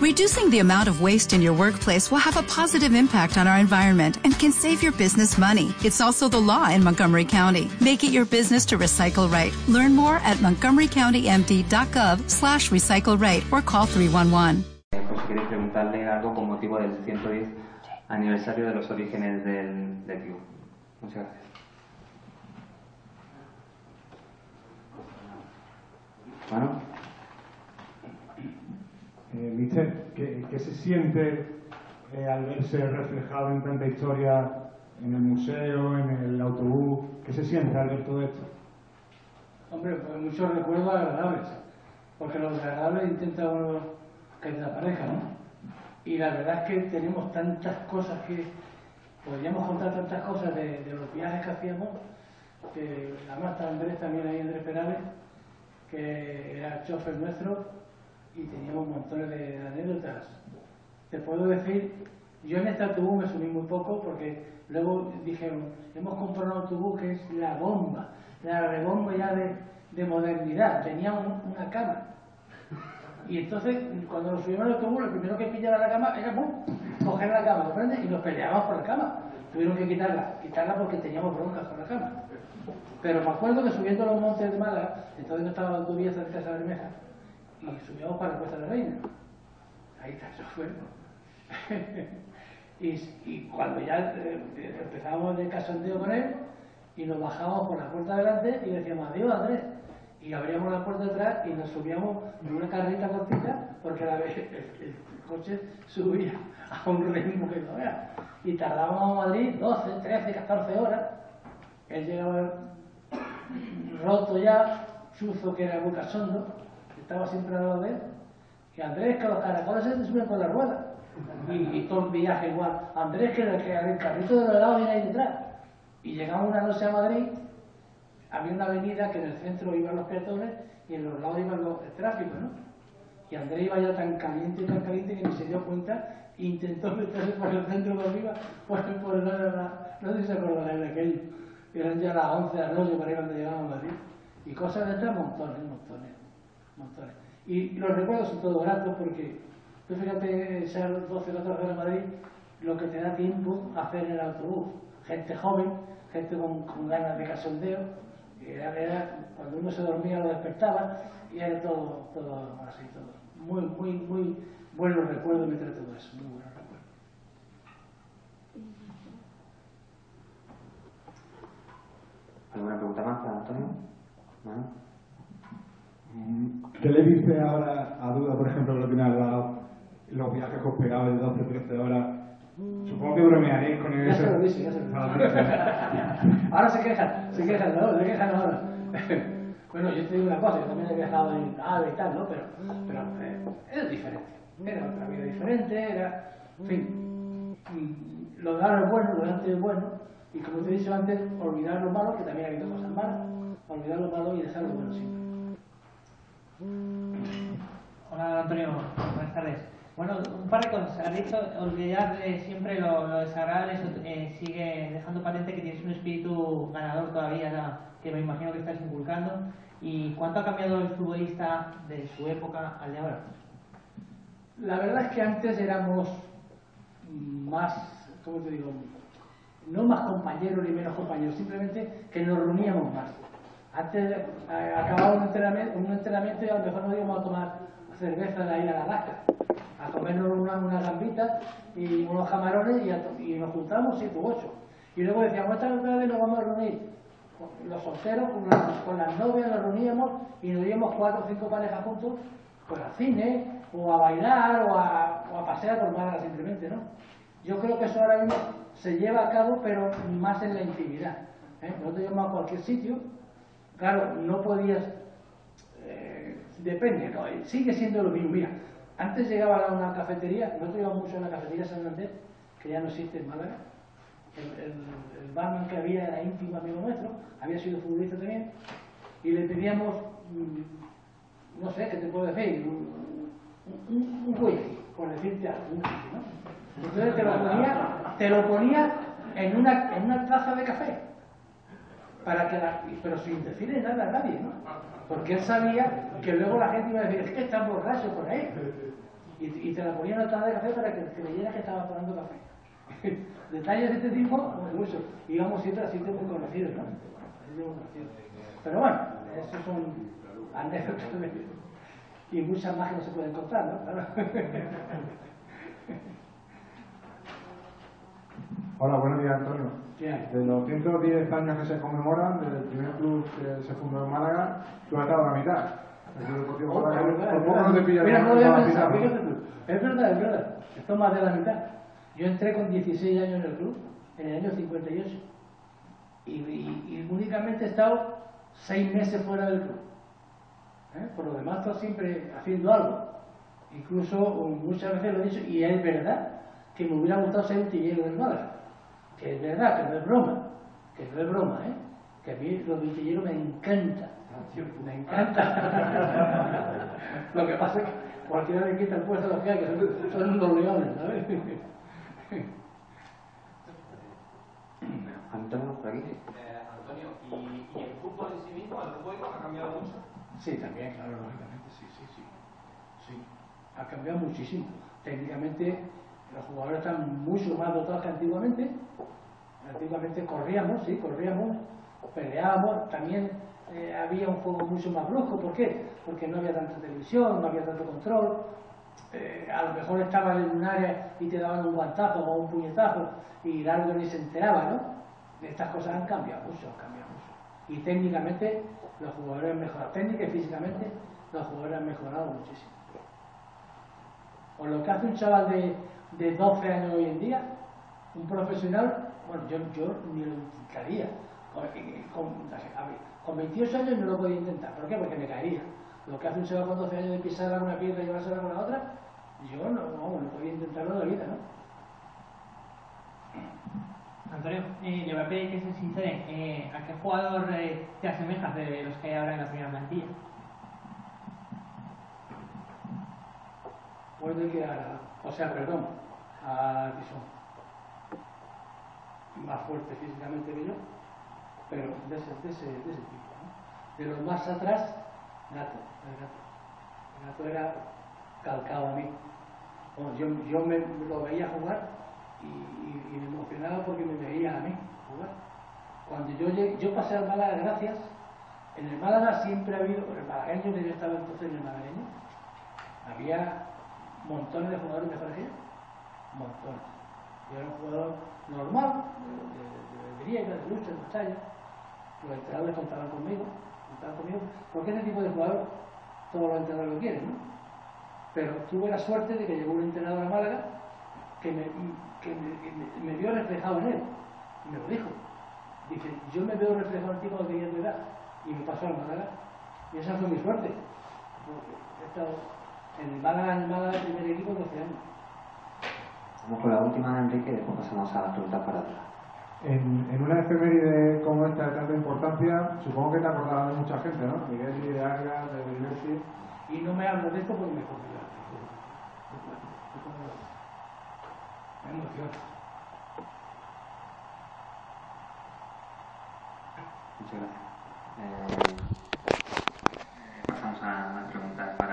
Reducing the amount of waste in your workplace will have a positive impact on our environment and can save your business money. It's also the law in Montgomery County. Make it your business to recycle right. Learn more at montgomerycountymd.gov slash recycle right or call 311. Pues queréis preguntarle algo con motivo del 110 aniversario de los orígenes del. Muchas gracias. Bueno. Eh, Mister, ¿qué, se siente eh, al verse reflejado en tanta historia en el museo, en el autobús? ¿Qué se siente al ver todo esto? Hombre, pues muchos recuerdos agradables, porque lo desagradable intenta uno que desaparezca, ¿no? Y la verdad es que tenemos tantas cosas que podríamos contar tantas cosas de, de los viajes que hacíamos, que además está Andrés también ahí, Andrés Perales, que era chofer nuestro, y teníamos montones de, anécdotas. Te puedo decir, yo en este autobús me subí muy poco porque luego dijeron, hemos comprado un autobús que es la bomba, la rebomba ya de, de modernidad, tenía un- una cama. Y entonces, cuando nos subimos al autobús, lo primero que pillaba la cama era ¡pum! coger la cama, ¿comprendes? Y nos peleábamos por la cama. Tuvieron que quitarla, quitarla porque teníamos broncas con la cama. Pero me acuerdo que subiendo los montes de Málaga, entonces no estaba la autovía cerca de Bermeja, y subíamos para la Cuesta de la Reina. Ahí está, eso fue. y, cuando ya eh, empezábamos el casondeo con él, y nos bajábamos por la puerta de delante y decíamos adiós Andrés. Y abríamos la puerta de atrás y nos subíamos en una carrita cortita porque el, el coche subía a un ritmo que no era. Y tardábamos a Madrid 12, 13, 14 horas. Él llegaba roto ya, chuzo que era muy cachondo, estaba siempre al lado de él. Y Andrés, que los caracoles se suben por la rueda. Y, y todo el viaje igual. Andrés, que el, que el carrito de los lados viene ahí detrás. Y llegamos una noche a Madrid, había una avenida que en el centro iban los peatones y en los lados iban los, el tráfico, ¿no? Y Andrés iba ya tan caliente, tan caliente que ni se dio cuenta e intentó meterse por el centro de arriba, por, por el lado de la... No sé si se acordarán de aquello. Eran ya las 11 de la noche para ir cuando llegamos a Madrid. Y cosas de estas, montones, montones, Y los recuerdos son todos gratos porque, tú fíjate, ser 12 o 14 de Madrid, lo que te da tiempo a hacer en el autobús. Gente joven, gente con, con ganas de casondeo, era, era- cuando uno se dormía lo despertaba y era todo, todo así, todo. Muy, muy, muy buenos recuerdos me trae todo eso, muy buenos recuerdos. ¿Alguna pregunta más para Antonio? ¿No? ¿Qué le dice ahora a Duda, por ejemplo, que lo tiene al lado, los viajes que os pegaba de 12 13 horas? Supongo que bromearéis con Ya eso. se lo dice, ya se lo dice. Ah, Ahora se quejan, se quejan, ¿no? Se quejan ahora. bueno, yo te digo una cosa, yo también he viajado en AVE y tal, ¿no? Pero, pero eh, es diferente. Era otra vida diferente, era, en fin, mm, lo de ahora es bueno, lo de antes es bueno, y como te he dicho antes, olvidar lo malo, que también ha habido cosas malas, olvidar lo malo y dejar lo bueno siempre. Hola Antonio, buenas tardes. Bueno, un par de cosas. Has dicho olvidar de siempre lo, desagradable, eh, sigue dejando patente que tienes un espíritu ganador todavía, que me imagino que estás inculcando. ¿Y cuánto ha cambiado el futbolista de su época al de ahora? La verdad es que antes éramos más, ¿cómo te digo? No más compañeros ni menos compañeros, simplemente que nos reuníamos más. Antes eh, acababa un entrenamiento, un entrenamiento y a lo mejor nos íbamos a tomar cerveza de ahí a la lasca, a comernos una, una gambita y unos camarones y, a y nos juntamos siete u ocho. Y luego decíamos, esta tarde nos vamos a reunir los solteros, con las novias nos reuníamos y nos íbamos cuatro o cinco parejas juntos pues al cine, o a bailar, o a, o a pasear por Málaga simplemente, ¿no? Yo creo que eso ahora mismo se lleva a cabo, pero más en la intimidad. ¿eh? Nosotros íbamos a cualquier sitio, claro, no podías, eh, depende, ¿no? Eh, sigue siendo lo mismo. Mira, antes llegaba a una cafetería, nosotros íbamos mucho a la cafetería San Andrés, que ya no existe en Málaga, el, el, barman que había era íntimo amigo nuestro, había sido futbolista también, y le pedíamos, mm, no sé, ¿qué te puedo decir? Un, un, un por decirte algo, un ¿no? Entonces te lo ponía, te lo ponía en una, en una taza de café, para que la- pero sin decirle nada a nadie, ¿no? Porque él sabía que luego la gente iba a decir, es que está borracho por ahí. Y, te la ponía en la taza de café para que, leyera que estaba tomando café. Detalles de este tipo, mucho. Íbamos siempre a sitios muy conocidos, ¿no? Pero bueno, esos son anécdotas y muchas más que no se pueden contar, ¿no? Hola, buenos días, Antonio. De los 110 años que se conmemoran del primer club que se fundó en Málaga, tú has estado a la mitad. Oh, por poco no te pillas Mira, no lo había pensado, Es verdad, es verdad. Esto más de la mitad. Yo entré con 16 años en el club, en el año 58. Y, y, únicamente he estado 6 meses fuera del club. ¿Eh? Por lo demás, estoy siempre haciendo algo. Incluso muchas veces lo he dicho, y es verdad que me hubiera gustado ser un tillero del Málaga. Que es verdad, que no es broma. Que no es broma, ¿eh? Que a mí los vitilleros me encantan. Me encanta. lo que pasa es que cualquiera le quita el puesto a los que hay, que son, son unos leones, ¿sabes? Antonio, por aquí. Eh, Antonio, ¿y, ¿y, el fútbol en sí mismo, el juego ha cambiado mucho? Sí, también, claro, lógicamente, sí, sí, sí. Sí, ha cambiado muchísimo. Técnicamente, los jugadores están mucho más dotados que antiguamente. Antiguamente corríamos, sí, corríamos, peleábamos, también eh, había un juego mucho más brusco. ¿Por qué? Porque no había tanta televisión, no había tanto control. Eh, a lo mejor estaban en un área y te daban un guantazo o un puñetazo y el ni se enteraba, ¿no? Estas cosas han cambiado mucho, han cambiado mucho. Y técnicamente los jugadores han mejorado. Técnica y físicamente los jugadores han mejorado muchísimo. O lo que hace un chaval de, de 12 años hoy en día, un profesional, bueno, yo, yo ni lo intentaría. Con, con 28 años no lo podía intentar. ¿Por qué? Porque me caería. Lo que hace un chaval con 12 años de pisar una piedra y llevársela con la otra, yo no, no, no podía intentarlo en la vida, ¿no? Antonio, eh, le voy a pedir que se sincere. Eh, ¿A qué jugador eh, te asemejas de los que hay ahora en la primera plantilla? Puede que o sea, perdón, a Tison. Más fuerte físicamente que yo pero de ese, de ese, tipo. De los más atrás, Gato, el gato. El gato era calcado a mí. Yo, yo me, lo veía jugar y, y, me emocionaba porque me veía a mí jugar. Cuando yo, yo pasé al Málaga, gracias, en el Málaga siempre ha habido, el malagueño que yo estaba entonces en el malagueño, había montones de jugadores mejores que montones. Yo era un jugador normal, de, de, de, griega, de lucha, de batalla, los entrenadores contaban conmigo, contaban conmigo, porque ese tipo de jugador todos los entrenadores lo quieren, ¿no? Pero tuve la suerte de que llegó un entrenador a Málaga que me, vio reflejado en él, y me lo dijo. Dice, yo me veo reflejado en ti cuando tenía tu edad, y me pasó al Málaga, y esa fue mi suerte, he estado en el Málaga, en el Málaga, primer equipo, 12 años. Vamos con la última, Enrique, y después pasamos a la pregunta para atrás. En, en, una efeméride como esta de tanta importancia, supongo que te acordarás de mucha gente, ¿no? Miguel y de Arga, de Messi. Y no me hablo de esto porque me considero. Me emociona. Muchas gracias. Eh, pasamos a la pregunta para.